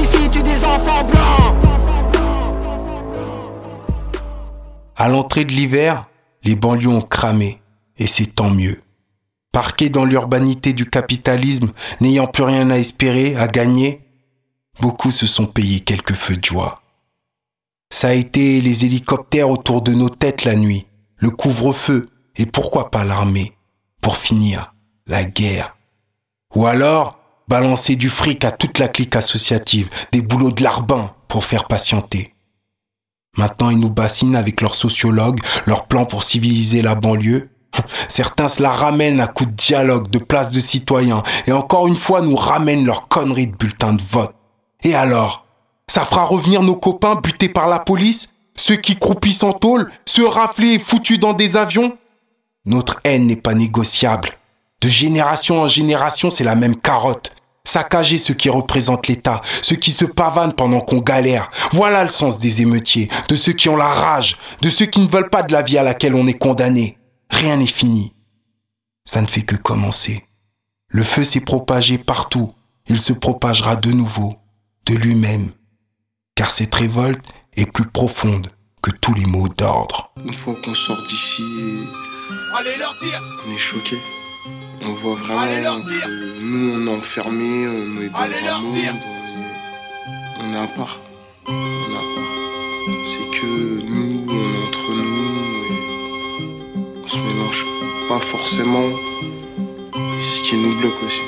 Ici. À l'entrée de l'hiver, les banlieues ont cramé, et c'est tant mieux. Parqués dans l'urbanité du capitalisme, n'ayant plus rien à espérer, à gagner, beaucoup se sont payés quelques feux de joie. Ça a été les hélicoptères autour de nos têtes la nuit, le couvre-feu, et pourquoi pas l'armée, pour finir, la guerre. Ou alors, balancer du fric à toute la clique associative, des boulots de larbin pour faire patienter. Maintenant, ils nous bassinent avec leurs sociologues, leurs plans pour civiliser la banlieue. Certains se la ramènent à coups de dialogue, de place de citoyens, et encore une fois nous ramènent leurs conneries de bulletins de vote. Et alors Ça fera revenir nos copains butés par la police? Ceux qui croupissent en tôle Ceux raflés et foutus dans des avions? Notre haine n'est pas négociable. De génération en génération, c'est la même carotte. Saccager ceux qui représentent l'État, ceux qui se pavanent pendant qu'on galère. Voilà le sens des émeutiers, de ceux qui ont la rage, de ceux qui ne veulent pas de la vie à laquelle on est condamné. Rien n'est fini. Ça ne fait que commencer. Le feu s'est propagé partout. Il se propagera de nouveau, de lui-même. Car cette révolte est plus profonde que tous les mots d'ordre. Une fois qu'on sort d'ici, Allez leur dire on est choqué. On voit vraiment Allez leur dire. que nous on est enfermés, on est dans Allez un leur monde, dire. on est, on est à part. On est à part. C'est que nous, on est entre nous et on se mélange pas forcément. Ce qui nous bloque aussi.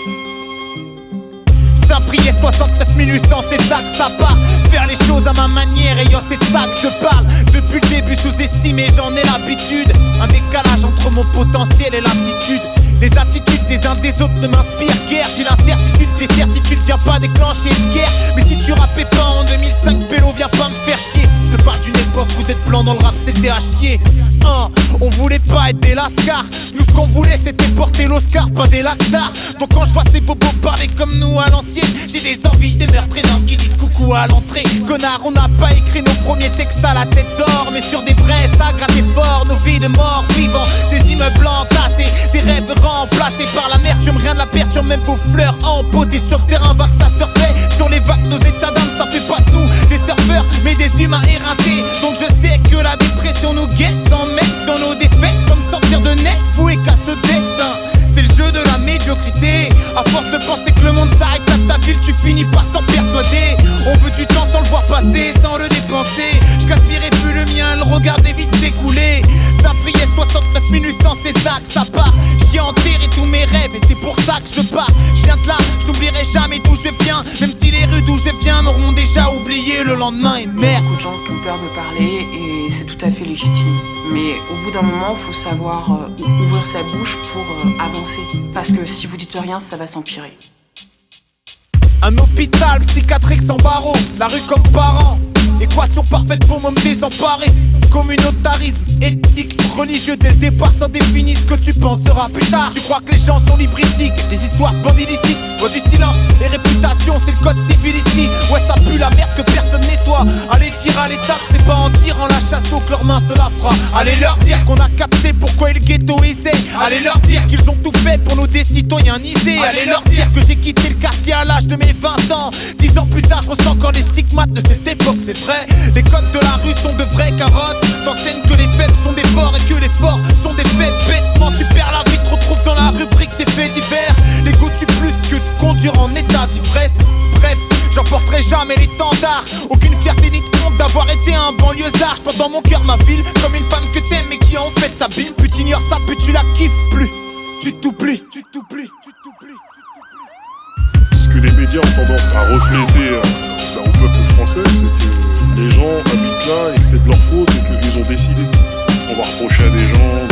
Saint-Priest 69 800, c'est ça que ça part. Faire les choses à ma manière, c'est de ça que je parle. Depuis le début, sous-estimé, j'en ai l'habitude. Un décalage entre mon potentiel et l'attitude. Les attitudes des uns des autres ne m'inspirent guère. J'ai l'incertitude, des certitudes, viens pas déclencher une guerre. Mais si tu rappais pas en 2005, Pélo, viens pas me faire chier. Je te parle d'une époque où d'être blanc dans le rap, c'était à chier. On voulait pas être des lascars. Nous, ce qu'on voulait, c'était porter l'Oscar, pas des lactars. Donc quand je vois ces bobos parler comme nous à l'ancienne, j'ai des envies de meurtres énormes qui disent coucou à l'entrée. Connard, on n'a pas écrit nos premiers textes à la tête d'or, mais sur des braises à gratter fort, nos vies de morts vivants, des immeubles entassés, des rêves remplacés par l'amertume, rien de la perturbe, même vos fleurs empotées sur terrain, va que ça surfait. Sur les vagues, nos états d'âme, ça fait pas de nous des surfeurs, mais des humains éreintés. Donc je sais que la dépression nous guette sans mettre dans nos défaites, comme sortir de net, fou et casse ce destin. C'est le jeu de la médiocrité. À force de penser que le monde s'arrête à ta ville, tu finis par t'en persuader. On veut du temps sans le voir passer, sans le dépenser. Je plus le mien, le regarder vite s'écouler. Ça priait 69 minutes sans là que ça ai enterré tous mes rêves et c'est pour ça que je pars. Je viens de là, je n'oublierai jamais d'où je viens. Même si les rues d'où je viens m'auront déjà oublié le lendemain et merde. beaucoup de gens qui ont peur de parler et c'est tout à fait légitime. Mais au bout d'un moment, faut savoir euh, ouvrir sa bouche pour euh, avancer. Parce que si vous dites rien, ça va s'empirer. Un hôpital psychiatrique sans barreaux, la rue comme parent. Équation parfaite pour me désemparer. Communautarisme, éthique, religieux dès le départ, ça définit ce que tu penseras plus tard. Tu crois que les gens sont libres ici, des histoires de bandits illicites, voix du silence et réputation, c'est le code civil ici. Ouais, ça pue la merde que personne nettoie. Allez dire à l'État, c'est pas en tirant la chasse au que leurs mains se la fera. Allez leur dire qu'on a capté pourquoi ils ghettoisaient. Allez leur dire qu'ils ont tout fait pour nous décitoyenniser. Allez leur dire que j'ai quitté le quartier à l'âge de mes 20 ans. Dix ans plus tard, je ressens encore les stigmates de cette époque, c'est vrai. Les codes de la rue sont de vraies carottes. T'enseignes que les faibles sont des forts et que les forts sont des faits bêtement. Tu perds la vie, te retrouves dans la rubrique des faits divers. L'ego tue plus que de conduire en état d'ivresse. Bref, j'emporterai jamais l'étendard. Aucune fierté ni de honte d'avoir été un banlieusard. Je porte mon cœur ma ville comme une femme que t'aimes et qui en fait ta bille. Plus t'ignores ça, plus tu la kiffes plus. Tu t'oublies, tu t'oublies, tu t'oublies. Ce que les médias ont tendance à refléter euh, bah, au peuple français, c'est que les gens habitent là et que c'est de leur faute et qu'ils ont décidé. On va reprocher à des gens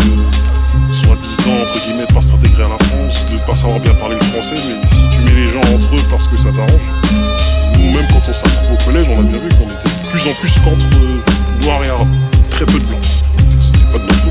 de soi-disant, entre guillemets, de pas s'intégrer à la France, de pas savoir bien parler le français, mais si tu mets les ça t'arrange. Nous-mêmes, quand on retrouvés au collège, on a bien vu qu'on était de plus en plus contre euh, noir et arabe. Très peu de blancs. C'était pas de notre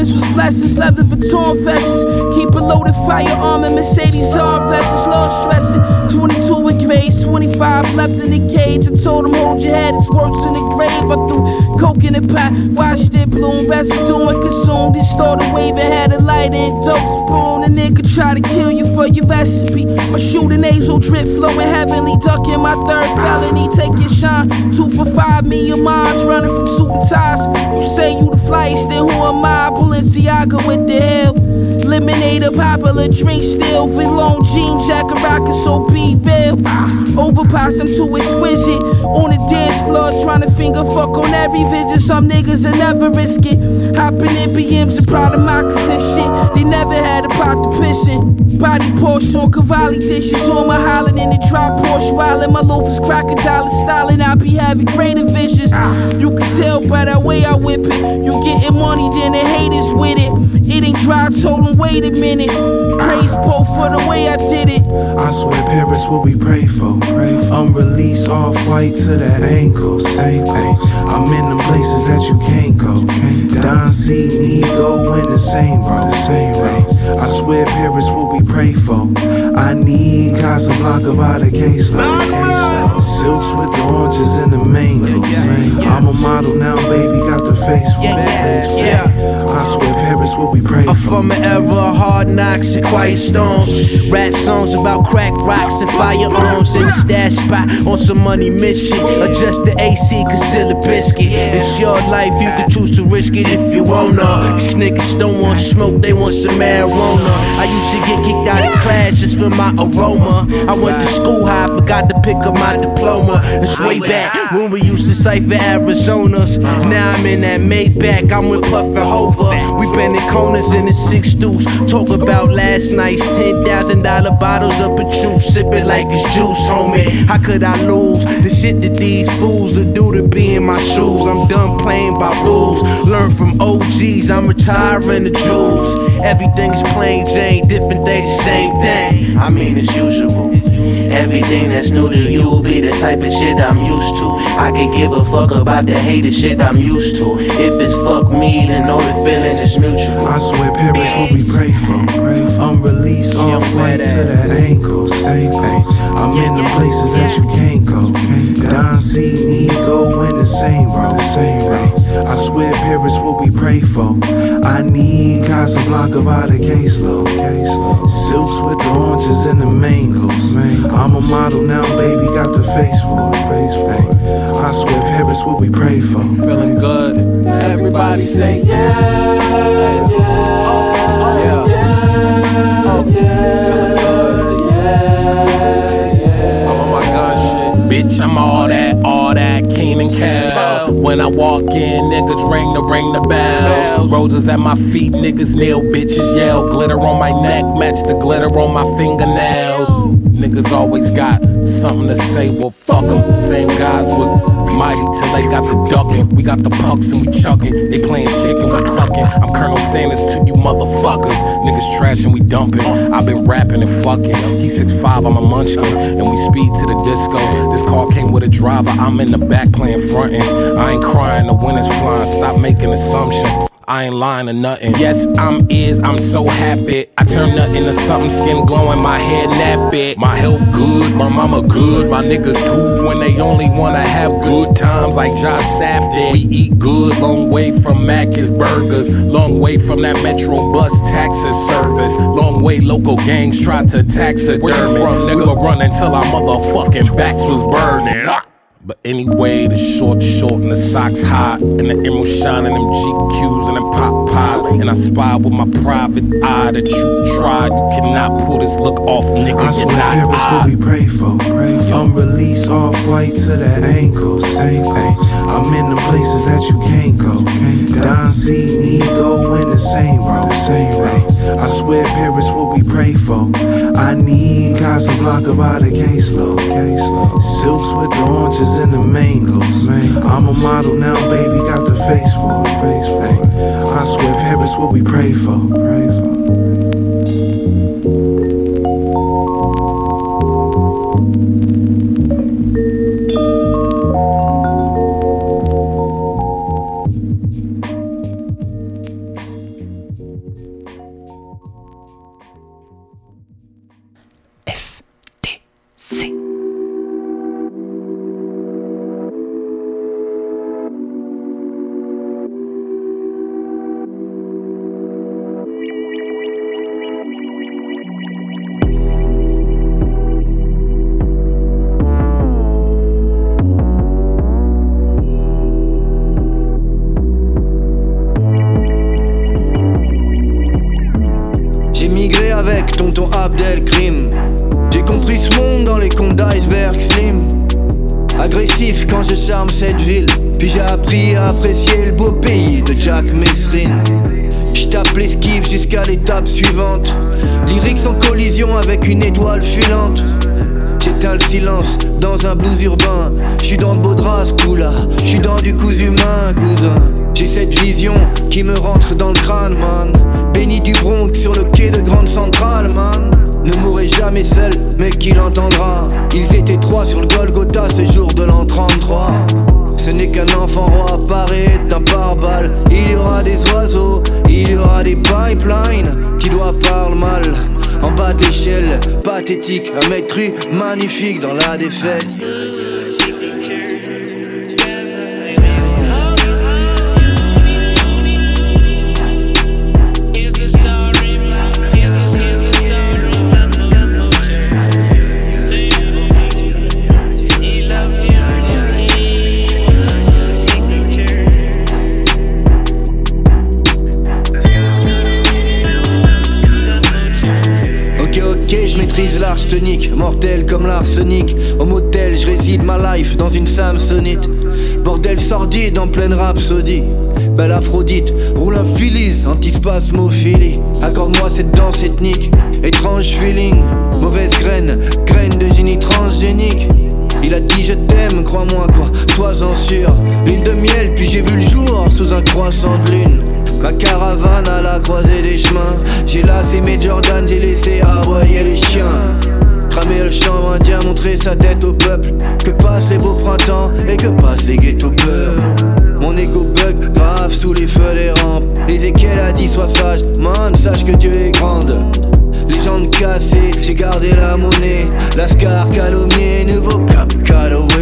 327s was blessings, leather Vuitton vests Keep a loaded firearm and Mercedes R vests, low stressing 22 with grades, 25 left in the cage. I told him hold your head, it's worse in the grave. I threw coke in the pot, watched it bloom. Residue and consumed. It, started waving Had a light and dope spoon. A nigga try to kill you for your recipe. My shooting nasal drip flowing heavenly Ducking my third felony, your shine Two for five, your minds running from suit ties. You say you flyest, then who am I? Balenciaga with the hell Lemonade, a popular drink still. With long jean jacket, rockin' so be real. Overpass, I'm too exquisite. On the dance floor, trying to finger fuck on every vision. Some niggas will never risk it. Hopping in BMs and proud of moccasin shit. They never had a pot to pissin'. Body Porsche on Cavalli dishes. On my hollin' in the drop Porsche wildin'. My loafers crocodile styling. I be having greater visions. You can tell by the way I whip it. You getting money, then the haters with it. It ain't dry, told them, wait a minute. Praise Poe for the way I did it. I swear Paris what we pray for. Unreleased off white to the ankles. Ay, ay. I'm in them places that you can't go. Don C, Nego in the same bro. The same bro. I swear Paris what we pray for. I need Casablanca by the caseload. Silks with the oranges and the mangoes. I'm a model now, baby, got the face for it. I swear Paris what we pray I'm for. from an era of hard knocks and quiet storms. Rap songs about crack rocks and firearms in the stash spot on some money mission. Adjust the AC, conceal a biscuit. It's your life, you can choose to risk it if you wanna. These niggas don't want smoke, they want some marijuana. I used to get kicked out of class just for my aroma. I went to school high, forgot to pick up my diploma. It's way back when we used to cipher Arizonas. Now I'm in that Maybach, I'm with Puff and We been in corners in the six deuce. Talk about last night's ten thousand dollar bottles of Patron, sipping like it's juice, homie. How could I lose the shit that these fools will do to be in my shoes? I'm done playing by rules. Learn from OGs, I'm retiring the jewels. Everything is plain Jane, different day, the same thing. I mean, it's usual. Everything that's new to you be the type of shit I'm used to. I could give a fuck about the hated shit I'm used to. If it's fuck me, then know the feeling is mutual. I swear Paris what we pray for. Unreleased off white to the ankles. I'm in the places that you can't go. Don C, Nego in the same bro. The same bro. I swear Paris what we pray for. I need Casablanca by the caseload. Case. Silks with the oranges and the mangoes. I'm a model now, baby, got the face for it. Face for it. I swear Paris what we pray for. Feeling good. Everybody say yeah, yeah, oh, yeah. Oh, yeah, yeah. Shit. Bitch, I'm all that, all that When I walk in, niggas ring the ring the bells. Roses at my feet, niggas kneel, bitches yell. Glitter on my neck, match the glitter on my fingernails. Niggas always got something to say, well fuck 'em. Same guys was mighty till they got the ducking. We got the pucks and we chucking. They playing chicken, we clucking. I'm Colonel Sanders to you motherfuckers. Niggas trash and we dumping. I've been rapping and fucking. He 6'5, I'm a munchkin. And we speed to the disco. This car came with a driver. I'm in the back playing frontin'. I ain't crying, the wind is flying. Stop making assumptions. I ain't lying or nothing. Yes, I'm is, I'm so happy. I turn nothing to something, skin glowing, my head nappy. My health good, my mama good, my niggas too. When they only wanna have good times like Josh Safdie. We eat good, long way from Mac's Burgers. Long way from that Metro bus taxi service. Long way local gangs tried to taxidermy. From, nigga? We were running till our motherfucking backs was burning. But anyway, the short short and the socks hot, and the emerald shining, them GQs and them pop pies. And I spy with my private eye that you tried. You cannot pull this look off, nigga. I You're swear not Paris what we pray for. Unreleased off white to the ankles. I'm in the places that you can't go. Don C, Nego in the same. The same. I swear Paris what we pray for. I need Casablanca by the caseload. Silks with the oranges and the mangoes. I'm a model now, baby, got the face for it. I swear Paris what we. Pray for. De Mesrine. Je tape l'esquive jusqu'à l'étape suivante. Lyrics en collision avec une étoile filante. J'éteins le silence dans un blues urbain. J'suis dans le beau drap, là. J'suis dans du cousu cousin. J'ai cette vision qui me rentre dans le crâne, man. Béni du Bronx sur le quai de Grande Centrale, man. Ne mourrez jamais seul, mais qui l'entendra. Ils étaient trois sur le Golgotha ce jour de l'an 33. Ce n'est qu'un enfant roi apparaît d'un pare-balles. Il y aura des oiseaux, il y aura des pipelines qui doivent parler mal. En bas de l'échelle, pathétique, un mec cru, magnifique dans la défaite. Une Samsonite. Bordel sordide en pleine rhapsodie. Belle Aphrodite, roule un Phyllis, antispasmophilie. Accorde-moi cette danse ethnique, étrange feeling. Mauvaise graine, graine de génie transgénique. Il a dit je t'aime, crois-moi quoi, sois-en sûr. Lune de miel, puis j'ai vu le jour sous un croissant de lune. Ma caravane à la croisée des chemins. J'ai lassé mes Jordan, j'ai laissé aboyer les chiens. Cramer le chanvre indien, montrer sa tête au peuple. Que les beaux printemps et que passent les ghettos peurs. Mon ego bug grave sous les feux des rampes. Ezekiel a dit sois sage, man, sache que Dieu est grande. Les jambes cassées, j'ai gardé la monnaie. Lascar calomnier, nouveau cap Calloway.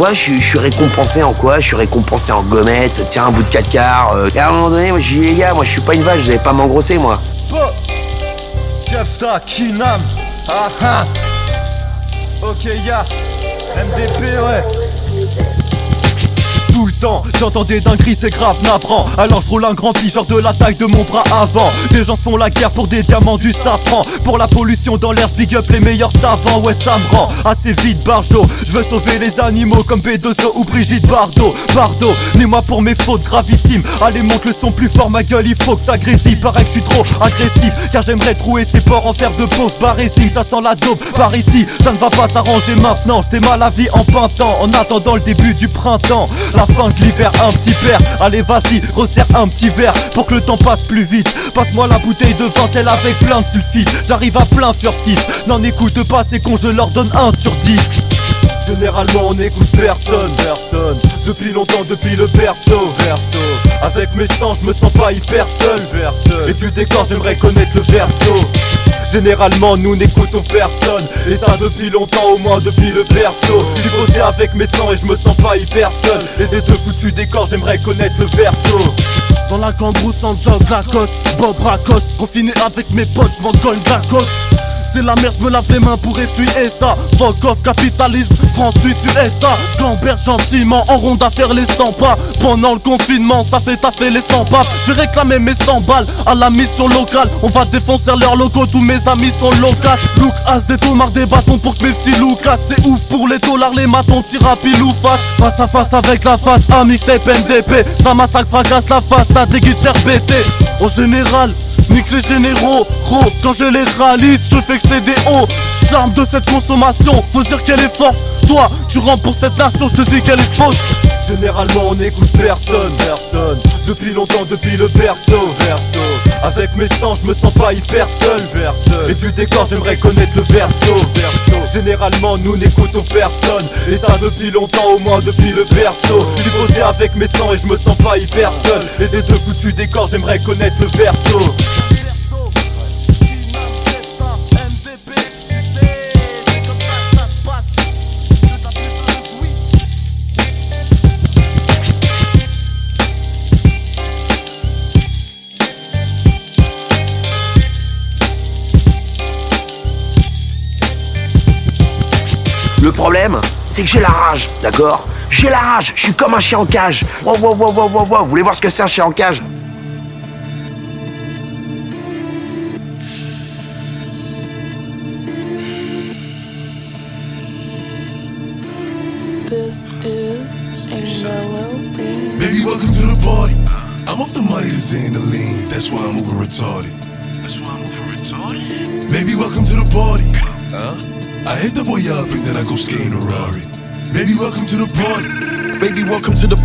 Vois, je, suis récompensé en quoi? Je suis récompensé en gommette, tiens, un bout de 4 quarts. euh. Et à un moment donné, moi, je dis, les gars, moi, je suis pas une vache, vous allez pas m'engrosser, moi. Ah ah Temps, j'entends des c'est grave navrant. Alors je roule un grand genre de la taille de mon bras avant. Des gens se font la guerre pour des diamants du safran. Pour la pollution dans l'air, big up les meilleurs savants. Ouais, ça me rend assez vite, Barjo. Je veux sauver les animaux comme Bedozo ou Brigitte Bardot. Bardot, ni moi pour mes fautes gravissimes. Allez, monte le son plus fort, ma gueule, il faut que ça grésille. Paraît que je suis trop agressif, car j'aimerais trouver ces porcs en faire de pause. Barrésine, ça sent la dope. Par ici, ça ne va pas s'arranger maintenant. J'étais mal la vie en pintant, en attendant le début du printemps. La fin un petit verre. Allez, vas-y, resserre un petit verre pour que le temps passe plus vite. Passe-moi la bouteille de vin, celle avec plein de sulfite. J'arrive à plein furtif. N'en écoute pas, c'est con, je leur donne 1 sur 10. Généralement on n'écoute personne, personne Depuis longtemps, depuis le berceau, berceau Avec mes sangs, je me sens pas hyper seul, personne Et du décor, j'aimerais connaître le berceau. Généralement nous n'écoutons personne. Et ça depuis longtemps au moins depuis le berceau. J'ai posé avec mes sangs et je me sens pas hyper seul. Et des ce foutu décor j'aimerais connaître le berceau. Dans la cambrousse en jog Lacoste, Bob Racoste. Confiné avec mes potes, cogne Lacoste c'est la merde, je me lave les mains pour essuyer ça. Fuck off, capitalisme, France, Suisse, USA. J'gamberge gentiment en ronde à faire les 100 pas. Pendant le confinement, ça fait taffer les 100 pas. Je vais réclamer mes 100 balles à la mission locale. On va défoncer leurs locaux, tous mes amis sont locaux. Look as des tomards, des bâtons pour que mes petits loukas. C'est ouf pour les dollars, les matons, tir à pile ou face. Face à face avec la face, un mixtape NDP. Ça massacre, fracasse la face, ça déguide cher BT. En général, Nique les généraux, gros, quand je les réalise, je fais que c'est des hauts. Charme de cette consommation, faut dire qu'elle est forte. Toi, tu rentres pour cette nation, je te dis qu'elle est fausse. Généralement on n'écoute personne, personne. Depuis longtemps, depuis le berceau, berceau. Avec mes sangs, je me sens pas hyper seul, personne Et du décor, j'aimerais connaître le berceau. Généralement nous n'écoutons personne. Et ça depuis longtemps, au moins depuis le berceau. J'ai posé avec mes sangs et je me sens pas hyper seul. Et des œufs foutus décor, j'aimerais connaître le berceau problème, c'est que j'ai la rage, d'accord? J'ai la rage, je suis comme un chien en cage. Wow, wow, wow, wow, wow, wow. Vous voulez voir ce que c'est un chien en cage?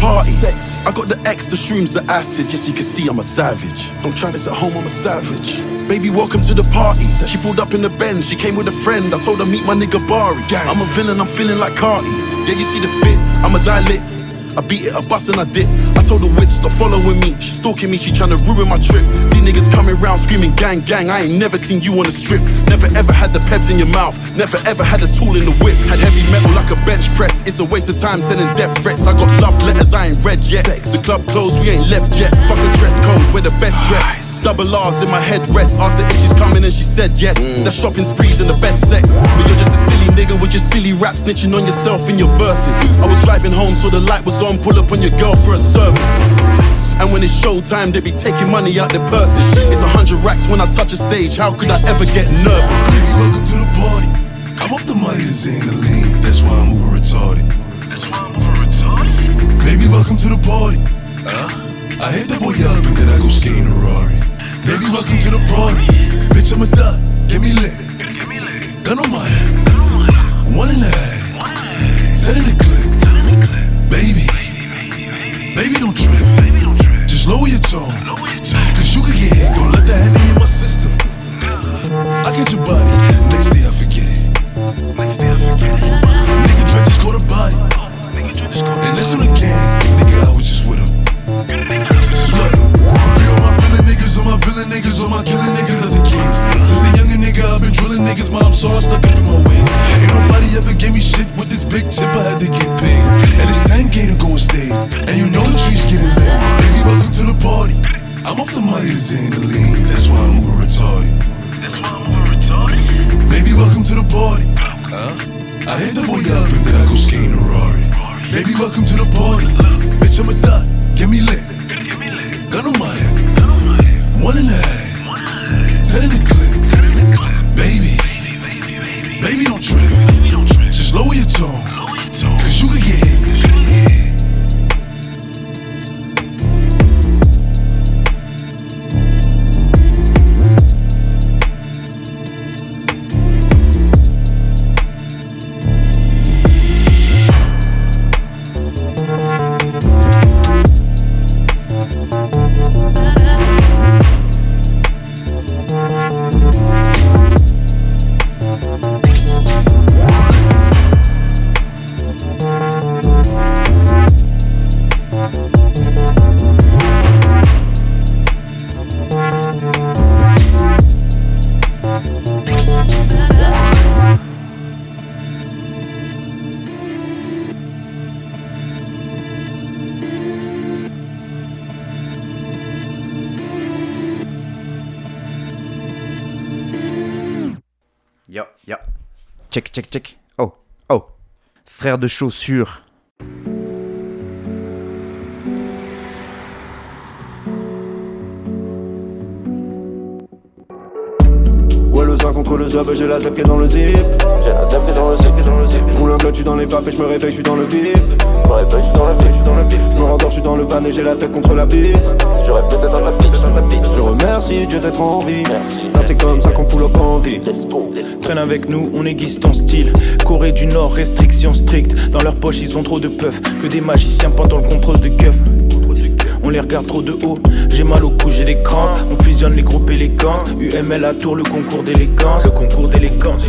Party. Sex. I got the X, the shrooms, the acid. Yes, you can see I'm a savage. Don't try this at home, I'm a savage. Baby, welcome to the party. She pulled up in the Benz, she came with a friend. I told her meet my nigga Bari. I'm a villain, I'm feeling like Carti. Yeah, you see the fit, I'm a dilate. I beat it, I bust and I dip. I told the witch stop following me. She stalking me, she tryna ruin my trip. These niggas coming round screaming gang gang. I ain't never seen you on the strip. Never ever had the peps in your mouth. Never ever had a tool in the whip. Had heavy metal like a bench press. It's a waste of time sending death threats. I got love letters I ain't read yet. The club closed, we ain't left yet. Fuck a dress code, we're the best dress. Double R's in my headrest. Asked her if she's coming and she said yes. Mm. The shopping sprees and the best sex. But you're just a silly nigga with your silly rap snitching on yourself in your verses. I was driving home, so the light was on. Pull up on your girl for a service. And when it's showtime, they be taking money out their purses. It's a hundred racks when I touch a stage. How could I ever get nervous? Baby, welcome to the party. I'm off the money to Xandaline, that's why I'm over retarded. That's why I'm over retarded? Baby, welcome to the party. Huh? I hit the boy up and then I go skating a Rari. Baby, welcome to the party. Bitch, I'm a thot, get me lit. Gun on my head. One and a half. Ten in the clip. Baby. Baby, don't trip. Just lower your tone. Cause you could get hit. Don't let that Henny in my system. I get your body. Next day I forget it. Nigga Dre just caught a body. And the gang. Nigga, I was just with him. Look, all my villain niggas, all my villain niggas, all my killing niggas as a kid. Since a younger nigga, I've been drilling niggas, but I'm so stuck up in my ways. Ain't nobody ever gave me shit with this big chip, I had to get paid. And it's 10k to go on stage, and you know the streets getting lit. Baby, welcome to the party. I'm off the money to Xandaline, that's why I'm over retarded. That's why I'm over retarded? Baby, welcome to the party. Huh? I hit the boy up and then I go skating a Rari. Baby, welcome to the party. Bitch, I'm a dot. Get me lit. Gun on my head. One and a half. Ten in the Check, check. Oh, oh. Frère de chaussures. Ouais le le zob, j'ai la zep qui est dans le zip. J'ai la zep qui est dans le zip, qui est dans le zip. Je roule un clutch, je suis dans les vapes et je me réveille, je suis dans le VIP. Je me réveille, je suis dans la ville, je suis dans la ville Je me rendors, je suis dans le van et j'ai la tête contre la vitre. Je rêve peut-être la pitch Je remercie Dieu d'être en vie. Merci, ça c'est comme ça qu'on fout up en vie. Let's go, Traîne avec nous, on aiguise ton style. Corée du Nord, restrictions strictes. Dans leur poche, ils ont trop de puffs. Que des magiciens pendant le contrôle de keuf. Les regarde trop de haut, j'ai mal au cou, j'ai crampes. On fusionne les groupes élégants. UML à tour, le concours d'élégance. Le concours d'élégance.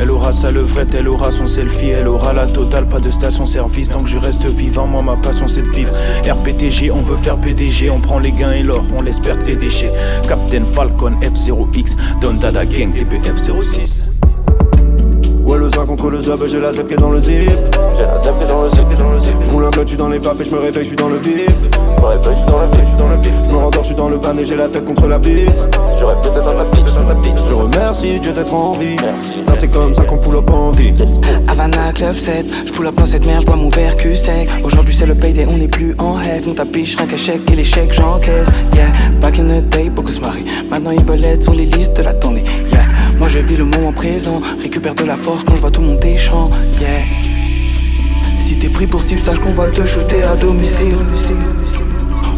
Elle aura sa levrette, elle aura son selfie, elle aura la totale, pas de station-service. Tant que je reste vivant, moi ma passion c'est de vivre. RPTG, on veut faire PDG, on prend les gains et l'or, on laisse perdre les déchets. Captain Falcon F0X, Don Dada Gang TPF06. Ouais le zin contre le zob, j'ai la zep qui est dans le zip. J'ai la zep qui est dans le zip, qui est dans le zip. Je roule un clutch, je suis dans les vapes et je me réveille, je suis dans le VIP. Je me réveille, je suis dans la ville, je suis dans la ville Je me rendors, je suis dans le van et j'ai la tête contre la vitre. Je rêve peut-être pitch, dans la pitch Je remercie Dieu d'être en vie. Merci, ça c'est comme ça qu'on fout up en vie. Let's go. Havana Club 7, je pull up dans cette merde, je bois mon verre cul sec. Aujourd'hui c'est le payday, on n'est plus en head. On tapiche, rien qu'à chèque et les chèques j'encaisse. Yeah, back in the day, beaucoup se marient. Maintenant ils veulent être sur les listes de la tournée. Yeah, moi je vis le moment présent, récupère de la force quand je vois tout mon déchant. Yeah. Si t'es pris pour cible, sache qu'on va te shooter à domicile.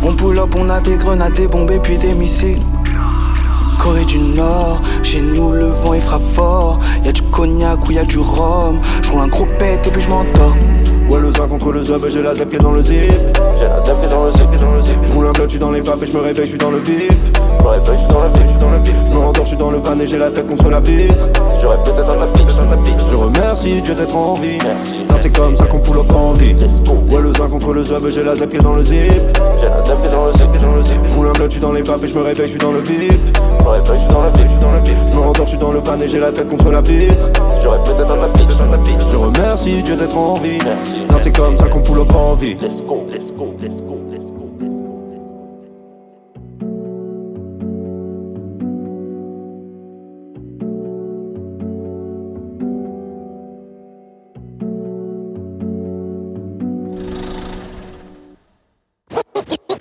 On pull up, on a des grenades, des bombes et puis des missiles. Corée du Nord, chez nous le vent il frappe fort. Y'a du cognac ou y'a du rhum. Je roule un gros pet et puis je m'endors. Ouais le zin contre le zob, j'ai la zep qui est dans le zip J'ai la zep qui est dans le zip, qui est dans le zip Je roule un clutch, je suis dans les vapes et je me réveille, je suis dans le VIP Je me réveille, je suis dans la ville, je suis dans la ville Je me rendors, je suis dans le van et j'ai la tête contre la vitre Je rêve peut-être pitch, dans la pitch Je remercie Dieu d'être en vie Merci, ça c'est comme ça qu'on fout up en vie Ouais le zin contre le zob, j'ai la zep qui est dans le zip J'ai la zep qui est dans le zip, qui est dans le zip Je roule un clutch, je suis dans les vapes et je me réveille, je suis dans le VIP Je me réveille, je suis dans la ville, je suis dans la ville Je me rendors, je suis dans le van et j'ai la tête contre la vitre Je rêve peut-être pitch, dans la pitch Je remercie Dieu d'être en vie Merci, ça c'est comme ça qu'on fout up en vie. Let's go, let's go, let's go, let's go,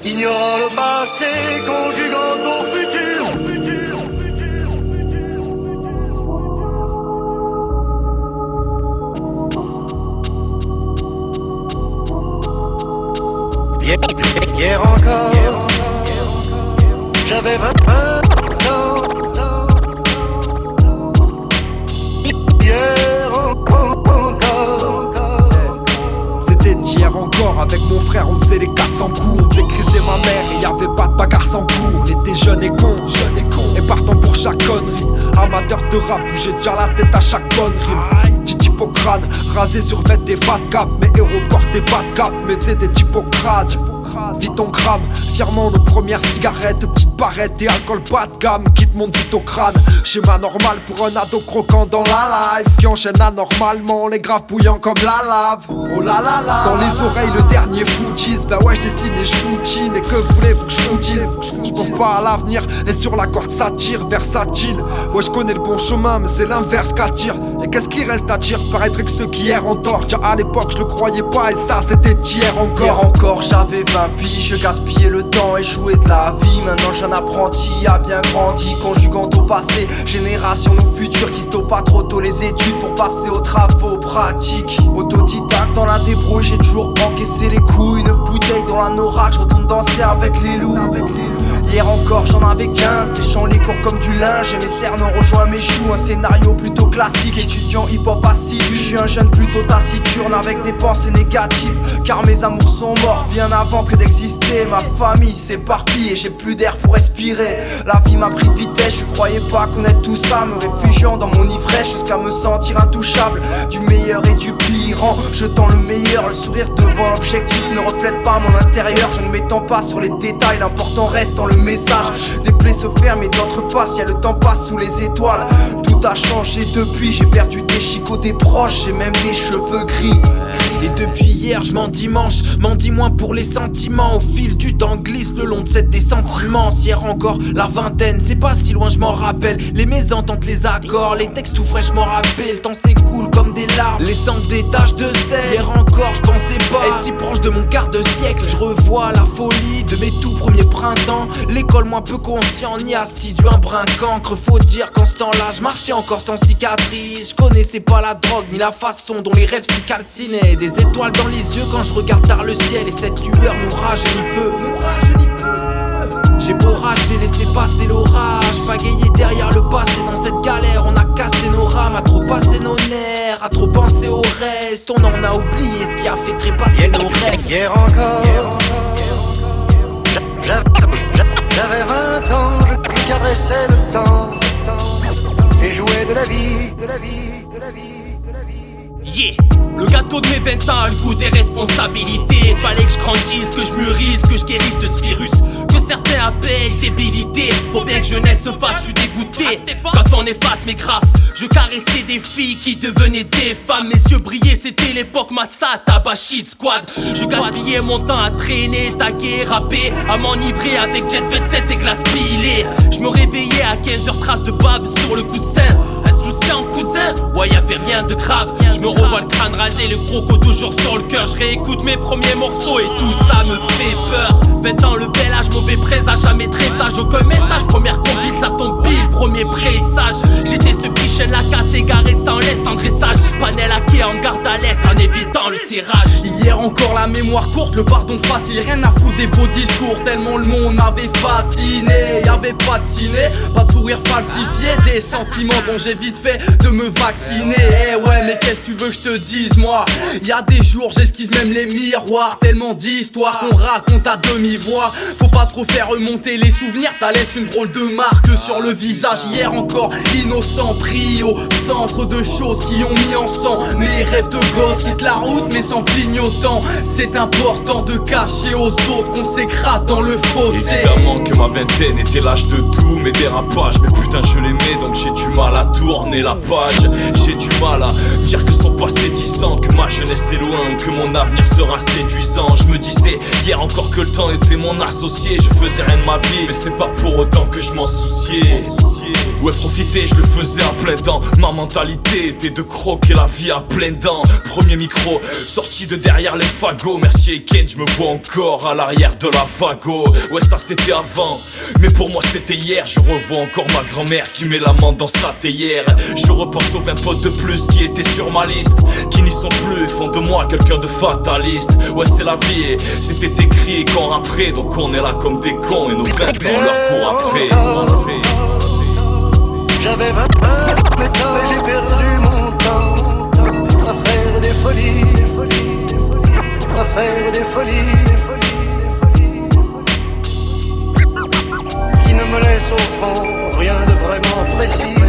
Ignorant le passé, conjuguant hier encore, j'avais 20 ans. Hier encore. C'était d'hier encore, avec mon frère on faisait les 400 coups On faisait ma mère et y avait pas de bagarre sans cours. On était jeunes et cons, jeunes et cons. Et partant pour chaque connerie. Amateur de rap, bougeait déjà la tête à chaque bonne rime rasé sur vêt des fat cap Mes héros portaient pas de cap, mais faisaient des typocrates vite on crame. Fièrement nos premières cigarettes, petites barrettes et alcool bas de gamme qui te monte vite au crâne. Schéma normal pour un ado croquant dans la life. Qui enchaîne anormalement, les graves bouillants comme la lave. Oh la la la. Dans les oreilles, le dernier Fujis. Bah ouais, je dessine et je foutine. Et que voulez-vous que je vous dise? Je pense pas à l'avenir. Et sur la corde, ça tire, versatile. Ouais, je connais le bon chemin, mais c'est l'inverse qu'attire. Et qu'est-ce qui reste à dire? Paraîtrait que ceux qui hier ont tort. Déjà à l'époque, je le croyais pas. Et ça, c'était hier encore. Hier encore, j'avais 20 piges, je gaspillais le temps et jouais de la vie. Maintenant, j'ai apprenti, a bien grandi, conjuguant au passé. Génération nos futurs qui stoppent pas trop tôt les études pour passer aux travaux pratiques. Autodidacte dans la débrouille, j'ai toujours encaissé les coups. Une bouteille dans la norac, je retourne danser avec les loups. Hier encore j'en avais 15, séchant les cours comme du linge. Et mes cernes ont rejoint mes joues, un scénario plutôt classique. Étudiant hip-hop je suis un jeune plutôt taciturne Avec des pensées négatives, car mes amours sont morts Bien avant que d'exister, ma famille s'éparpille Et j'ai plus d'air pour respirer. La vie m'a pris de vitesse, je croyais pas connaître tout ça. Me réfugiant dans mon ivresse jusqu'à me sentir intouchable. Du meilleur et du pire. En jetant le meilleur. Le sourire devant l'objectif ne reflète pas mon intérieur. Je ne m'étends pas sur les détails, l'important reste dans le Des plaies se ferment et d'autres passent, y'a le temps passe sous les étoiles. Tout a changé depuis, j'ai perdu des chicots, des proches, j'ai même des cheveux gris. Et depuis hier, je m'en dimanche, m'en dis moins pour les sentiments. Au fil du temps glisse le long de cette des sentiments. Hier encore, la vingtaine, c'est pas si loin, je m'en rappelle. Les mésententes, les accords, les textes tout fraîchement rappellent. Le temps s'écoule comme des larmes, laissant des taches de sel. Hier encore, je pensais pas être si proche de mon quart de siècle. Je revois la folie de mes tout premiers printemps. L'école, moins peu conscient, ni assidu, un brin cancre. Faut dire qu'en ce temps-là, je marchais encore sans cicatrice. Je connaissais pas la drogue, ni la façon dont les rêves s'y calcinaient. Étoiles dans les yeux quand je regarde tard le ciel. Et cette lueur nous rajeunit peu. J'ai beau rage, j'ai laissé passer l'orage. Pagayer derrière le passé dans cette galère. On a cassé nos rames, à trop passer nos nerfs, à trop penser au reste. On en a oublié ce qui a fait trépasser nos rêves. Hier encore, j'avais 20 ans, je caressais le temps et jouais de la vie, de la vie. Yeah. Le gâteau de mes 20 ans a le goût des responsabilités Fallait que je grandisse, que je mûrisse, que je guérisse de ce virus. Que certains appellent débilité. Faut bien que jeunesse se fasse, je suis dégoûté. Quand on efface mes graphes Je caressais des filles qui devenaient des femmes. Mes yeux brillaient, c'était l'époque Massa, Tabachid, Squad. Je gaspillais mon temps à traîner, taguer, rapper À m'enivrer avec Jet 27 et glace pilée Je me réveillais à 15h traces de bave sur le coussin Ouais y'avait rien de grave. Je me revois le crâne rasé, le croco toujours sur le cœur. Je réécoute mes premiers morceaux et tout ça me fait peur. 20 ans le bel âge, mauvais présage, jamais très sage. Aucun message, première compile, ça tombe pile, premier présage J'étais ce petit chien la casse égaré sans laisse en dressage. Panel hacké en garde à l'est en évitant le serrage. Hier encore la mémoire courte, le pardon facile, rien à foutre des beaux discours Tellement le monde m'avait fasciné, y'avait pas de ciné, pas de sourire falsifié. Des sentiments dont j'ai vite fait de me vacciner Eh ouais mais qu'est-ce que tu veux que je te dise moi? Y a des jours j'esquive même les miroirs Tellement d'histoires qu'on raconte à demi-voix. Faut pas trop faire remonter les souvenirs Ça laisse une drôle de marque sur le visage. Hier encore innocent pris au centre de choses qui ont mis en sang Mes rêves de gosse quittent la route mais sans clignotant. C'est important de cacher aux autres qu'on s'écrase dans le fossé. Évidemment que ma vingtaine était l'âge de tout mes dérapages Mais putain je l'aimais donc j'ai du mal à tourner la page J'ai du mal à dire que son passé dix ans Que ma jeunesse est loin, que mon avenir sera séduisant. Je me disais hier encore que le temps était mon associé. Je faisais rien de ma vie mais c'est pas pour autant que je m'en souciais. Ouais profiter je le faisais à plein temps Ma mentalité était de croquer la vie à plein dents. Premier micro sorti de derrière les fagots. Merci Eken je me vois encore à l'arrière de la vago. Ouais ça c'était avant Mais pour moi c'était hier. Je revois encore ma grand-mère qui met la main dans sa théière. Je repense aux 20 potes de plus qui étaient sur ma liste Qui n'y sont plus et font de moi quelqu'un de fataliste Ouais c'est la vie c'était écrit quand après Donc on est là comme des cons et nos 20 ans leur courent après J'avais 20 ans, mais j'ai perdu mon temps à faire des folies, à faire des folies, qui ne me laissent au fond rien de vraiment précis.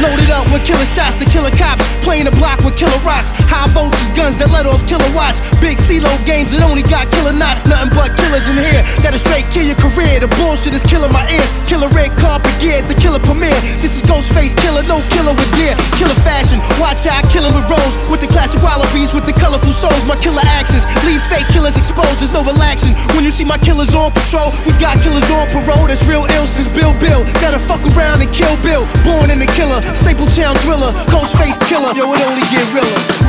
loaded up with killer shots to killer cops, playing the block with killer rocks, high voltage guns that let off kilowatts, big CeeLo games that only got killer knots, nothing but killers in here that'll straight kill your career. The bullshit is killing my ears, killer red carpet gear, the killer premiere. This is Ghostface killer, no killer with gear, killer fashion. Watch out, killing with rose, with the classic wallabies, with the colorful souls. My killer actions leave fake killers exposed. There's no relaxing when you see my killers on patrol. We got killers on parole that's real ill since Bill Bill. That'll fuck around and kill Bill. Born in the killer, Staple Town thriller, Ghostface killer. Yo, it only get realer.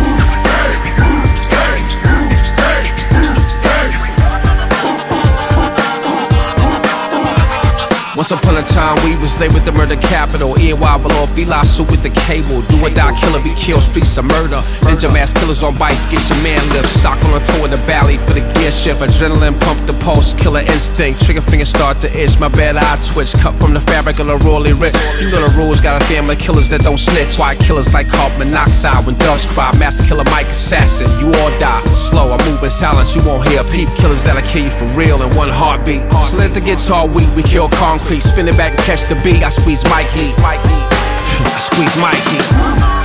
Once upon a time, we was there with the murder capital. EY below, Fila suit with the cable. Do or die, killer be killed, streets of murder. Ninja mask killers on bikes, get your man lift. Sock on a tour in the valley for the gear shift. Adrenaline pump the pulse, killer instinct. Trigger finger start to itch, my bad eye twitch. Cut from the fabric of the royally rich. You know the rules, got a family of killers that don't snitch. Why killers like carbon monoxide when dogs cry. Master killer Mike Assassin, you all die. Slow, I move in silence, you won't hear a peep. Killers that'll kill you for real in one heartbeat. Slit the guitar weak, we kill concrete. Spin it back and catch the beat. I squeeze Mikey. I squeeze Mikey.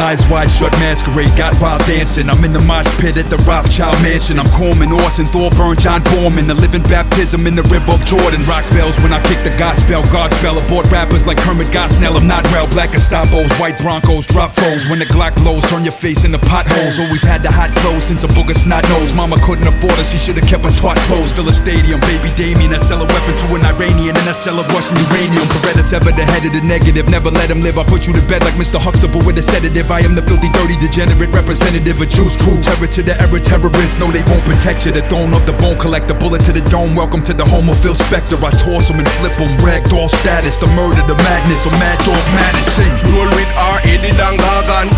Eyes wide shut, masquerade, got wild dancing. I'm in the mosh pit at the Rothschild mansion. I'm Coleman, Orson, Thorburn, John Borman. The living baptism in the river of Jordan. Rock bells when I kick the gospel. Godspell aboard rappers like Kermit Gosnell. I'm not real black Estabos, white Broncos, drop foes. When the Glock blows, turn your face into potholes. Always had the hot clothes since a booger snot nose. Mama couldn't afford us, she should've kept her twat closed. Fill a stadium, baby Damien. I sell a weapon to an Iranian, and I sell a Russian uranium. Beretta's ever the head of the negative. Never let him live. I put you to bed like Mr. Huxtable with a sedative. I am the filthy, dirty, degenerate representative of Jews. True terror to the error terrorists. No, they won't protect you. The throne of the bone collector. Bullet to the dome. Welcome to the home of Phil Spector. I toss them and flip them. Ragdoll status. The murder, the madness. A mad dog Madison. Roll with R. Eddie Dangagan.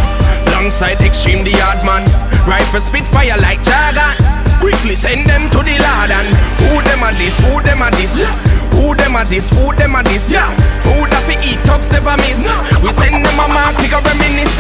Alongside Extreme the Yard Man. Rifle Spitfire like Jagan. Quickly send them to the lad and Who them a this, who them a this Who them a this, who them a this yeah. Food that we eat, talks never miss We send them a mark, take a reminisce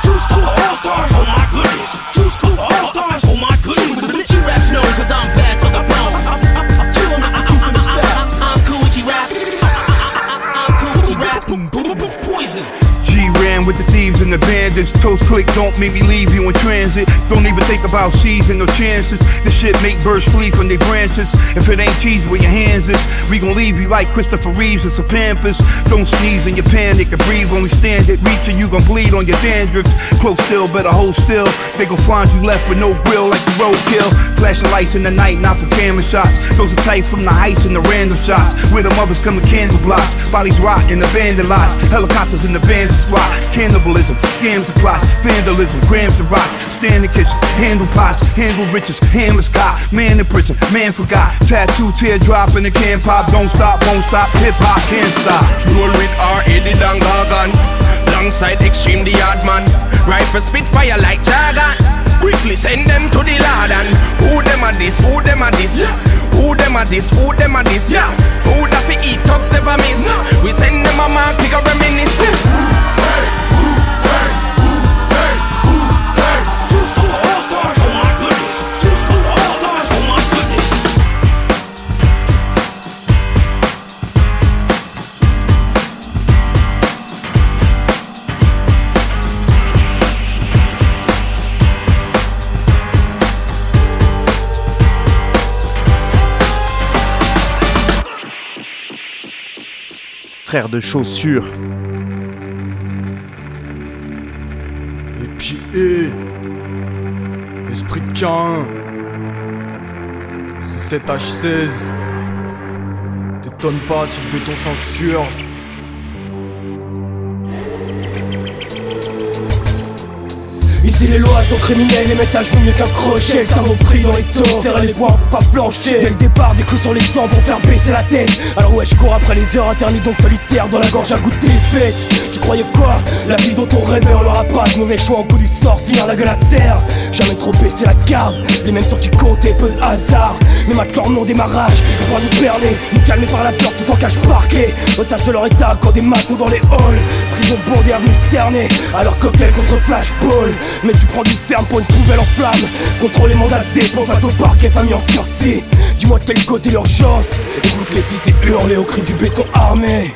Juice All Stars, oh my goodness. Juice All Stars, oh my goodness. G-Rap's known cause I'm bad to the bone. I'm killing execution of style. I'm cool with G-Rap. I'm cool G-Rap. Poison. G ran with the thieves the bandits. Toast click, don't make me leave you in transit. Don't even think about seizing no chances. This shit make birds flee from their branches. If it ain't cheese where your hands is, we gon' leave you like Christopher Reeves and some Pampers. Don't sneeze in your panic and breathe, only stand it. Reaching, you gon' bleed on your dandruff. Close still, better hold still. They gon' find you left with no grill like the roadkill. Flashing lights in the night, not for camera shots. Those are tight from the heights and the random shots. Where the mothers come with candle blocks. Bodies rot in abandoned lots. Helicopters in the bands to swat. Cannibalism, scams and plots. Vandalism, grams and rocks. Stand in the kitchen, handle pots, handle riches, hammer Scott. Man in prison, man forgot. Tattoo, teardrop in the can pop. Don't stop, won't stop. Hip hop can't stop. Roll with R. Eddie Dangagan. Alongside Extreme the Yard Man. Rifle Spitfire like Jagan. Quickly send them to the lad and Who them a this, who them a this Who them a this, who them a this yeah. Food that we eat, talks never miss We send them a mark, pick a reminisce Juice Frère de chaussures. Et puis, hé Esprit de Cain C'est 7H16 T'étonne pas si le béton s'insurge Ici les lois sont criminelles, les à genoux mieux qu'un crochet. Le cerveau pris dans les taux, serrer les poings pour pas flancher. Dès le départ, des coups sur les dents pour faire baisser la tête. Alors ouais, je cours après les heures internies donc solitaire Dans la gorge à goût de défaite. Tu croyais quoi? La vie dont on rêvait, on n'aura pas. De mauvais choix Au bout du sort, finir la gueule à terre Jamais trop baisser la garde, les mêmes qui comptaient, peu de hasard. Mais maintenant non démarrage, va nous berner, nous calmer par la peur, tous en cache parqué. Otage de leur état, quand des matons dans les halls. Prison bondée, avenue cernée, alors cocktail contre flashball. Mais tu prends du ferme pour une poubelle en flamme. Contrôle les mandats de dépôt face au parquet, famille en sursis. Dis-moi de quel côté l'urgence. Écoute les cités hurler au cri du béton armé.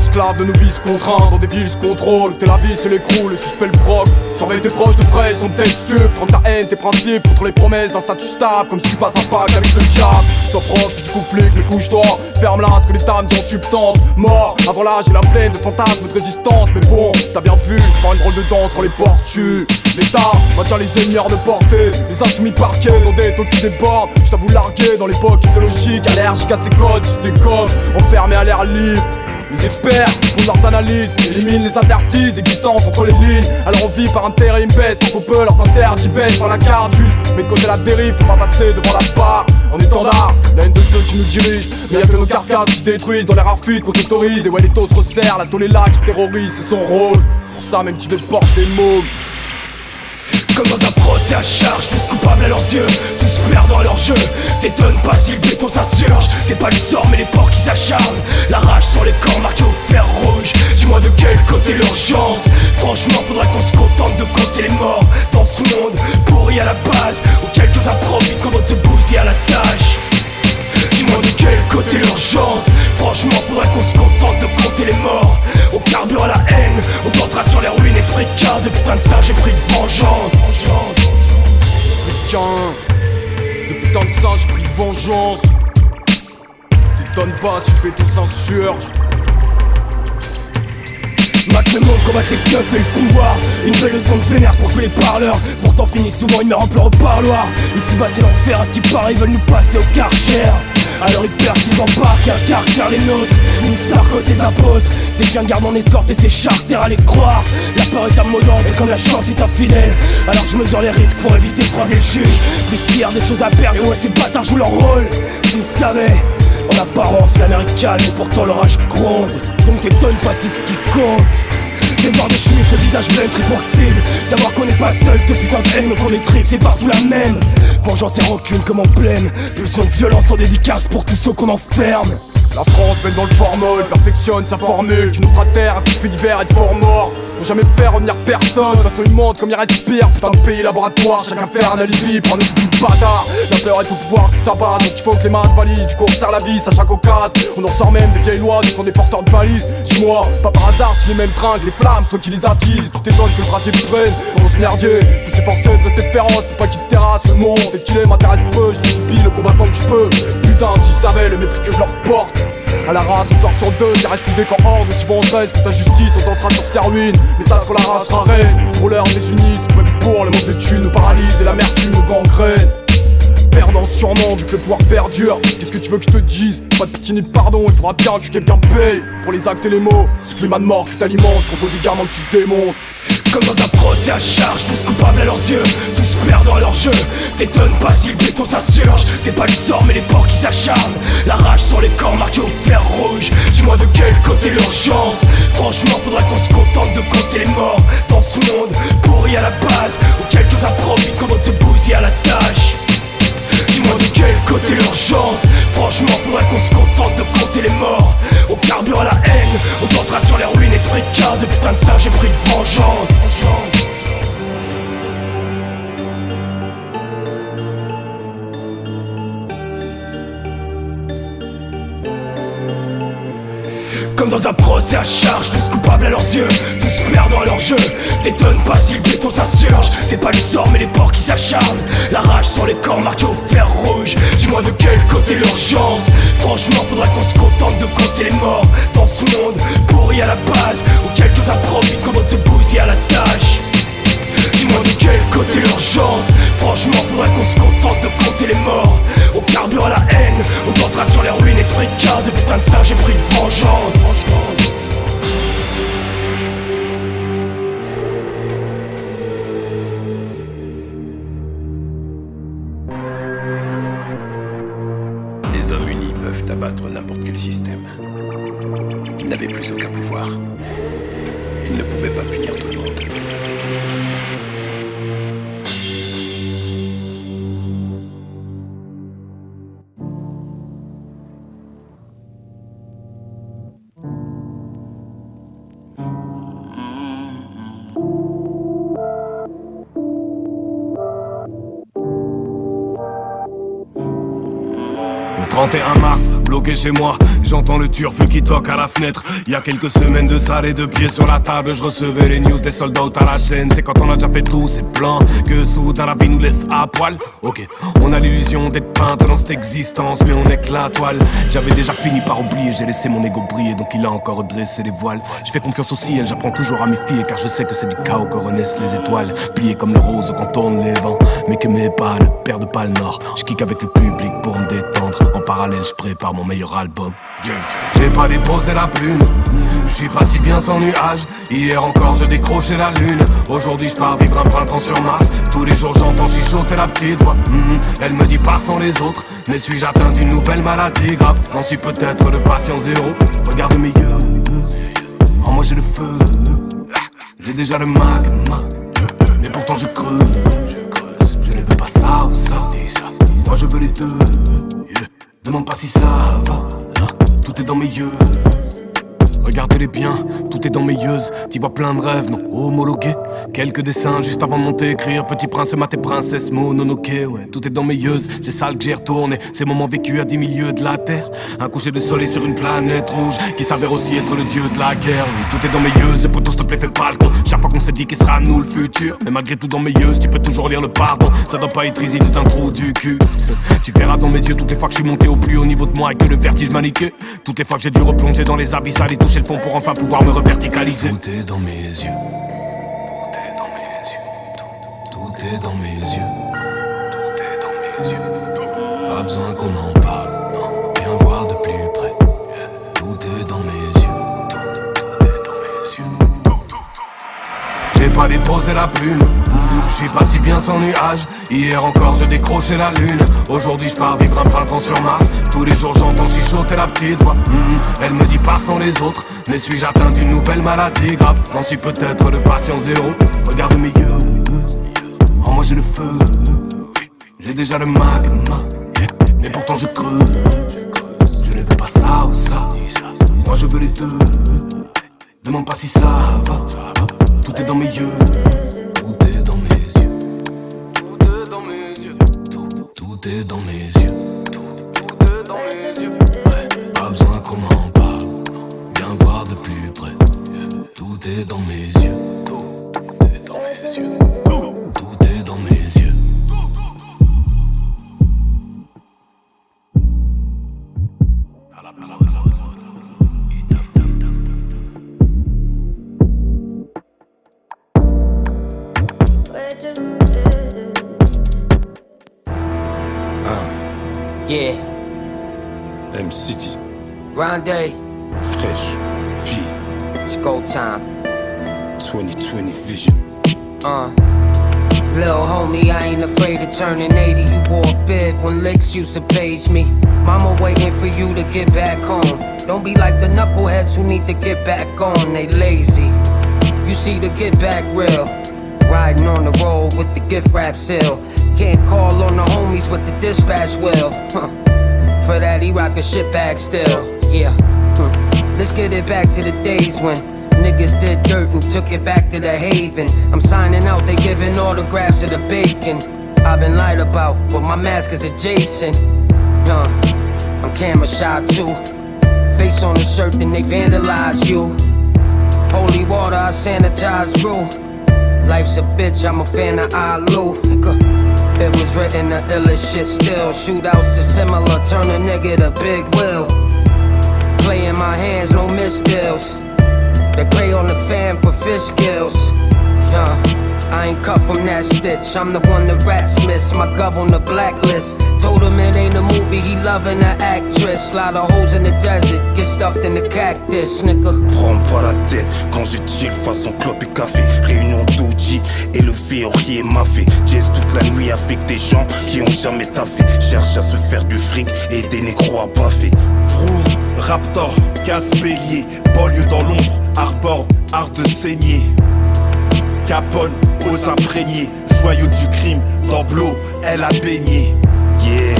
Esclaves de nos vices contraints, dans des villes se T'es la vie, c'est l'écrou, le suspect le proc Surveille tes proches de près, sont stupes Prends ta haine, tes principes, contre les promesses d'un statut stable Comme si tu passes un pacte avec le diable. Sois prof du conflit, mais couche-toi Ferme-la, ce que les dames en substance Mort, avant l'âge et la plaine de fantasmes de résistance. Mais bon, t'as bien vu, c'est pas une drôle de danse quand les portes tuent. L'État maintient les hors de portée Les insoumis parqués dans des taux qui débordent. Je t'avoue largué dans l'époque physiologique Allergique à ces codes, si codes. Enfermé à l'air libre les experts, pour leurs analyses, éliminent les interstices d'existence entre les lignes. Alors on vit par intérim baisse, donc on peut leurs interdits baissent par la carte juste. Mais côté la dérive, faut pas passer devant la barre. En étendard, la haine de ceux qui nous dirigent. Mais y'a que nos carcasses qui se détruisent dans les rares fuites qu'on autorise. Et ouais, les taux se resserrent, la est là qui terrorise, c'est son rôle. Pour ça, même tu veux porter des mots. Comme dans un procès à charge, tous coupables à leurs yeux, tous perdants à leur jeu. T'étonnes pas si le béton s'insurge, c'est pas les sorts mais les porcs qui s'acharnent. La rage sur les corps marqués au fer rouge. Dis-moi de quel côté l'urgence. Franchement, faudrait qu'on se contente de compter les morts dans ce monde pourri à la base, où quelques-uns profitent quand bousillent à la tâche. De quel côté l'urgence. Franchement faudrait qu'on se contente de compter les morts. On carbure la haine, on dansera sur les ruines. Esprit de quart de putain de ça j'ai pris de vengeance. Esprit de de putain de ça j'ai pris de vengeance. T'étonnes pas si le béton s'insurge Mac le monde combat les keufs et le pouvoir. Une belle leçon de vénère pour tous les parleurs. Pourtant finissent souvent une mère en pleurs au parloir. Ici bas c'est l'enfer, à ce qui paraît ils veulent nous passer au karcher. Alors ils perdent qu'ils embarquent et incarcèrent les nôtres. Une sarco ses apôtres Ces chiens de garde en escorte et ces charters à les croire. La peur est un mot et comme la chance est infidèle Alors je mesure les risques pour éviter de croiser le juge. Plus qu'il y a des choses à perdre et ouais ces bâtards jouent leur rôle. Si vous savez en apparence, l'Amérique calme et pourtant l'orage gronde. Donc t'étonnes pas, c'est ce qui compte. C'est voir des schmitts, le visage blême, pour cible. Savoir qu'on n'est pas seul, cette putain de haine fond des tripes, c'est partout la même. Vengeance et rancune comme en pleine. Pulsion de violence en dédicace pour tous ceux qu'on enferme. La France baigne dans le formol, perfectionne sa formule. Tu nous feras taire à coups de d'hiver et de fort mort. Jamais faire revenir personne, de toute façon ils mentent comme ils respirent Putain de pays laboratoire, chacun faire un alibi nos foutus de bâtard, la peur est tout pouvoir c'est sa base. Donc il faut que les masses balisent, du coup on serre la vis à chaque occasion. On en ressort même des vieilles lois, du qu'on est porteurs de valises Dis-moi, pas par hasard si les mêmes trinques, les flammes, toi qui les attises. Tu t'étonnes que le te prenne, on se merdier Tous s'efforcer de rester féroce pour pas qu'il te terrasse Le monde, qu'il est m'intéresse peu, je subis le combattant que je peux Putain s'ils savaient le mépris que je leur porte à la race, une soir sur deux, qui reste des camps hors de si vendresse que ta justice, on dansera sur ses ruines. Mais ça, que la race sera reine. Pour l'heure, des unis, c'est pas pour le manque de thunes nous paralyse et l'amertume nous gangrène. Perdant sûrement vu que le pouvoir perdure. Qu'est-ce que tu veux que je te dise? Pas de pitié ni de pardon, il faudra bien que quelqu'un paye Pour les actes et les mots, ce climat de mort que t'alimentes Sur gamins que tu démontes. Comme dans un procès à charge, tous coupables à leurs yeux. Tous perdants à leur jeu. T'étonnes pas si le béton s'insurge. C'est pas sorts mais les porcs qui s'acharnent. La rage sur les corps marqués au fer rouge. Dis-moi de quel côté l'urgence. Franchement faudra qu'on se contente de compter les morts Dans ce monde pourri à la base Où quelques-uns profitent quand d'autres se bousillent à la tâche Dis-moi de quel côté l'urgence Franchement faudrait qu'on se contente de compter les morts. On carbure à la haine On dansera sur les ruines. Esprit de cas de putain de ça j'ai pris de vengeance dans un procès à charge, tous coupables à leurs yeux, tous perdants à leur jeu. T'étonnes pas si le béton s'insurge, c'est pas les sorts mais les porcs qui s'acharnent. La rage sur les corps marqués au fer rouge. Dis-moi de quel côté l'urgence. Franchement, faudra qu'on se contente de compter les morts dans ce monde pourri à la base, où quelques-uns profitent quand d'autres se bousillent à la tâche. Dis-moi de quel côté l'urgence Franchement faudrait qu'on se contente de compter les morts On carbure la haine chez moi, j'entends le turfu qui toque à la fenêtre. Il y a quelques semaines de ça, les deux pieds sur la table, je recevais les news des soldats à la chaîne. C'est quand on a déjà fait tout, c'est plein que soudain la vie nous laisse à poil. Ok, on a l'illusion d'être peintre dans cette existence, mais on est que la toile. J'avais déjà fini par oublier, j'ai laissé mon ego briller, donc il a encore dressé les voiles. Je fais confiance au ciel, j'apprends toujours à mes filles, car je sais que c'est du chaos que renaissent les étoiles. Pliées comme les roses quand tournent les vents, mais que mes pas ne perdent pas le nord. Je kick avec le public pour me détendre. En parallèle, je prépare mon meilleur album. J'ai pas déposé la plume, je suis pas si bien sans nuage. Hier encore, je décrochais la lune. Aujourd'hui, je pars vivre un printemps sur Mars. Tous les jours, j'entends chuchoter la petite voix. Mhm. Elle me dit, pars sans les autres. Mais suis-je atteint d'une nouvelle maladie grave? J'en suis peut-être le patient zéro. Regarde mes yeux, en moi j'ai le feu. J'ai déjà le magma, mais pourtant je creuse. Je ne veux pas ça ou ça. Moi je veux les deux. Demande pas si ça dans mes yeux. Tout est dans mes yeux. T'y vois plein de rêves, non homologués. Quelques dessins juste avant de monter, écrire Petit prince, maté princesse, mononoke. Ouais, tout est dans mes yeux. C'est ça que j'ai retourné. Ces moments vécus à dix milieux de la terre. Un coucher de soleil sur une planète rouge qui s'avère aussi être le dieu de la guerre. Tout est dans mes yeux. Et pourtant, s'il te plaît, fais pas le con. Chaque fois qu'on s'est dit qu'il sera nous le futur. Mais malgré tout, dans mes yeux, tu peux toujours lire le pardon. Ça doit pas être easy d'un trou du cul. Tu verras dans mes yeux toutes les fois que je suis monté au plus haut niveau de moi et que le vertige m'a niqué. Toutes les fois que j'ai dû replonger dans les abysses, aller toucher le fond pour enfin pouvoir me reverticaliser. Tout est dans mes yeux. Tout est dans mes yeux. Tout, tout est dans mes yeux. Tout est dans mes yeux. Pas besoin qu'on en parle. Viens voir de plus près. Tout est dans mes yeux. Tout, tout est dans mes yeux. J'ai pas déposé la plume. Suis pas si bien sans nuage. Hier encore, je décrochais la lune. Aujourd'hui, je pars vivre un printemps sur Mars. Tous les jours, j'entends chuchoter la petite voix. Mhm. Elle me dit pars sans les autres. Mais suis-je atteint d'une nouvelle maladie grave? J'en suis peut-être le patient zéro. Regarde mes yeux. En moi, j'ai le feu. J'ai déjà le magma. Mais pourtant, je creuse. Je ne veux pas ça ou ça. Moi, je veux les deux. Demande pas si ça va. Tout est dans mes yeux. Tout est dans mes yeux. Tout, est dans mes yeux. Pas besoin qu'on en parle. Viens voir de plus près. Tout est dans mes yeux. Tout gift wrap seal. Can't call on the homies with the dispatch wheel. Huh. For that, he a shit bag still. Yeah. Let's get it back to the days when niggas did dirt and took it back to the haven. I'm signing out, they giving autographs to the bacon. I've been lied about, but my mask is adjacent. Uh, I'm camera shy too. Face on the shirt, then they vandalize you. Holy water, I sanitize brew. Life's a bitch, I'm a fan of Alu. It was written the illest shit still. Shootouts are similar, turn a nigga to big will. Play in my hands, no misdeals. They prey on the fan for fish skills. Uh, I ain't cut from that stitch. I'm the one the rats miss. My gov on the blacklist. Told him it ain't a movie, he loving the actress. Lot of hoes in the desert, get stuffed in the cactus, nigga. Prends pas la tête quand je chill façon clope et café. Réunion d'OG, élevé au riz et mafé. Jazz toute la nuit avec des gens qui ont jamais taffé. Cherche à se faire du fric et des négros à baffer. Vroom, Raptor, casse-bélier, banlieue dans l'ombre, arbor, art de saigner. Capone, aux imprégnés, joyau du crime, dans elle a baigné. Yeah,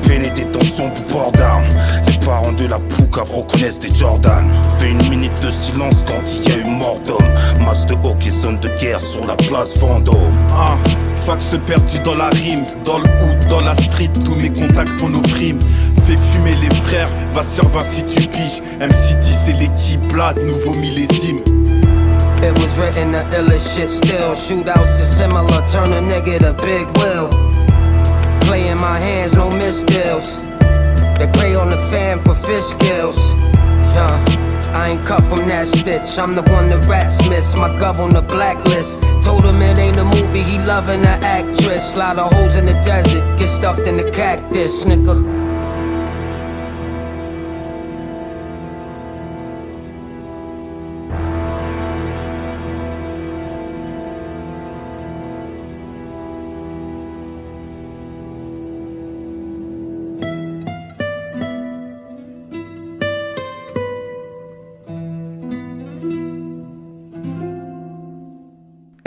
peine et détention pour port d'armes. Les parents de la poucave reconnaissent des Jordan. Fais une minute de silence quand il y a eu mort d'homme. Masse de hockey personne de guerre sur la place Vendôme. Ah, fax perdu dans la rime, dans le hood, dans la street, tous mes contacts ont nos primes. Fais fumer les frères, va servir si tu piges. MCD c'est l'équipe là, nouveau millésime. It was written the illest shit still. Shootouts is similar, turn a nigga to big will. Play in my hands, no misdeals. They prey on the fam for fish skills. Yeah. I ain't cut from that stitch. I'm the one the rats miss. My gov on the blacklist. Told him it ain't a movie, he loving the actress. Lot of holes in the desert, get stuffed in the cactus, nigga.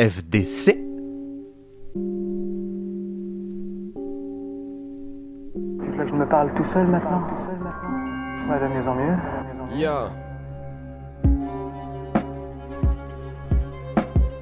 FDC. Que je me parle tout seul maintenant Ouais, de mieux en mieux. Yeah.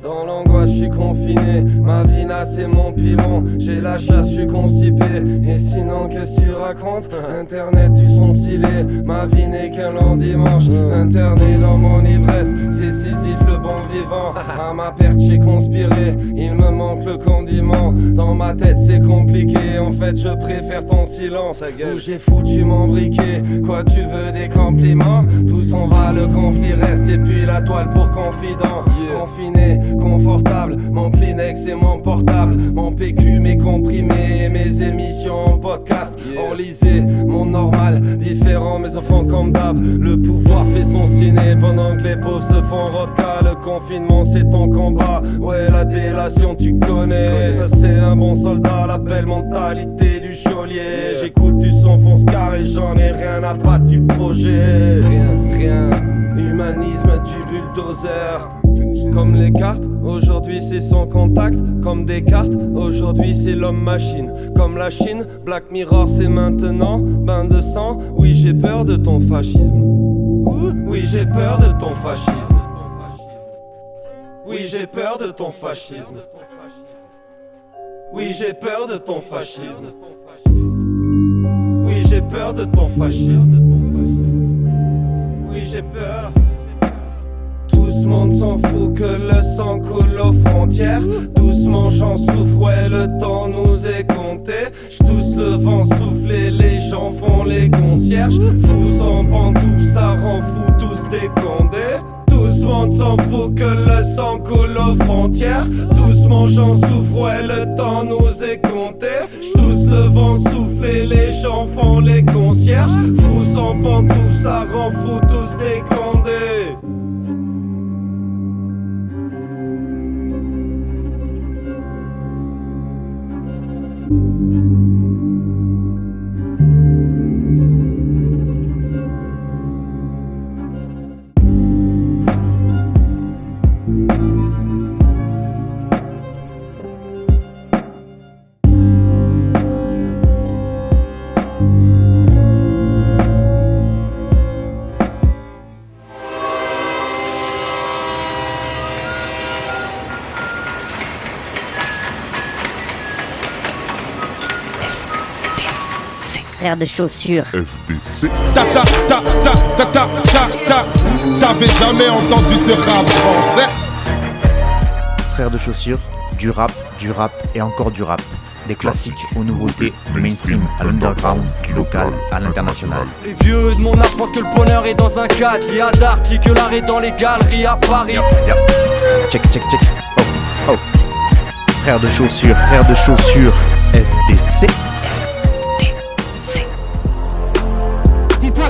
Dans l'angoisse, je suis confiné. Ma vie n'a c'est mon pilon. J'ai la chasse, je suis constipé. Et sinon, qu'est-ce que tu racontes? Internet, tu son stylé. Ma vie n'est qu'un long dimanche. Interné dans mon ivresse. C'est Sisyphe le bon vivant. À ma perte, j'ai conspiré. Il me manque le condiment. Dans ma tête, c'est compliqué. En fait, je préfère ton silence. Où j'ai foutu mon briquet. Quoi, tu veux des compliments? Tout s'en va, le conflit reste. Et puis la toile pour confident. Confiné confortable. Mon Kleenex et mon portable. Mon PQ, mes comprimés, mes émissions, podcast. Enlisé, mon normal, différent, mes enfants comme d'hab. Le pouvoir fait son ciné pendant que les pauvres se font rodka. Le confinement, c'est ton combat. Ouais, la délation, tu connais. Ça, c'est un bon soldat, la belle mentalité du geôlier. J'écoute du son fonce et j'en ai rien à battre du projet. Rien, rien. Humanisme du bulldozer. Comme les cartes, aujourd'hui c'est sans contact. Comme des cartes, aujourd'hui c'est l'homme-machine. Comme la Chine, Black Mirror c'est maintenant. Bain de sang, oui j'ai peur de ton fascisme. Oui j'ai peur de ton fascisme. Oui j'ai peur de ton fascisme. Oui j'ai peur de ton fascisme. Oui j'ai peur de ton fascisme. Oui j'ai peur. Tout ce monde s'en fout que le sang coule aux frontières. Doucement j'en souffre, ouais, le temps nous est compté. J'tousse le vent souffler, les gens font les concierges. Fous sans pantoufles, ça rend fou tous décondés. Tout ce monde s'en fout que le sang coule aux frontières. Doucement j'en souffre, ouais, le temps nous est compté. Les gens font les concierges. Fous sans pantoufles, ça rend fou tous décondés. De chaussures. FDC. Ta ta ta ta ta ta ta ta T'avais jamais entendu de rap français Frères de chaussures, du rap, du rap et encore du rap. Des classiques aux nouveautés, du mainstream à l'underground, du local à l'international. Les vieux de mon âge pensent que le bonheur est dans un cadre. Il y a d'arty que l'art est dans les galeries à Paris. Check, check, check. Oh, oh. Frères de chaussures, frères de chaussures, FDC.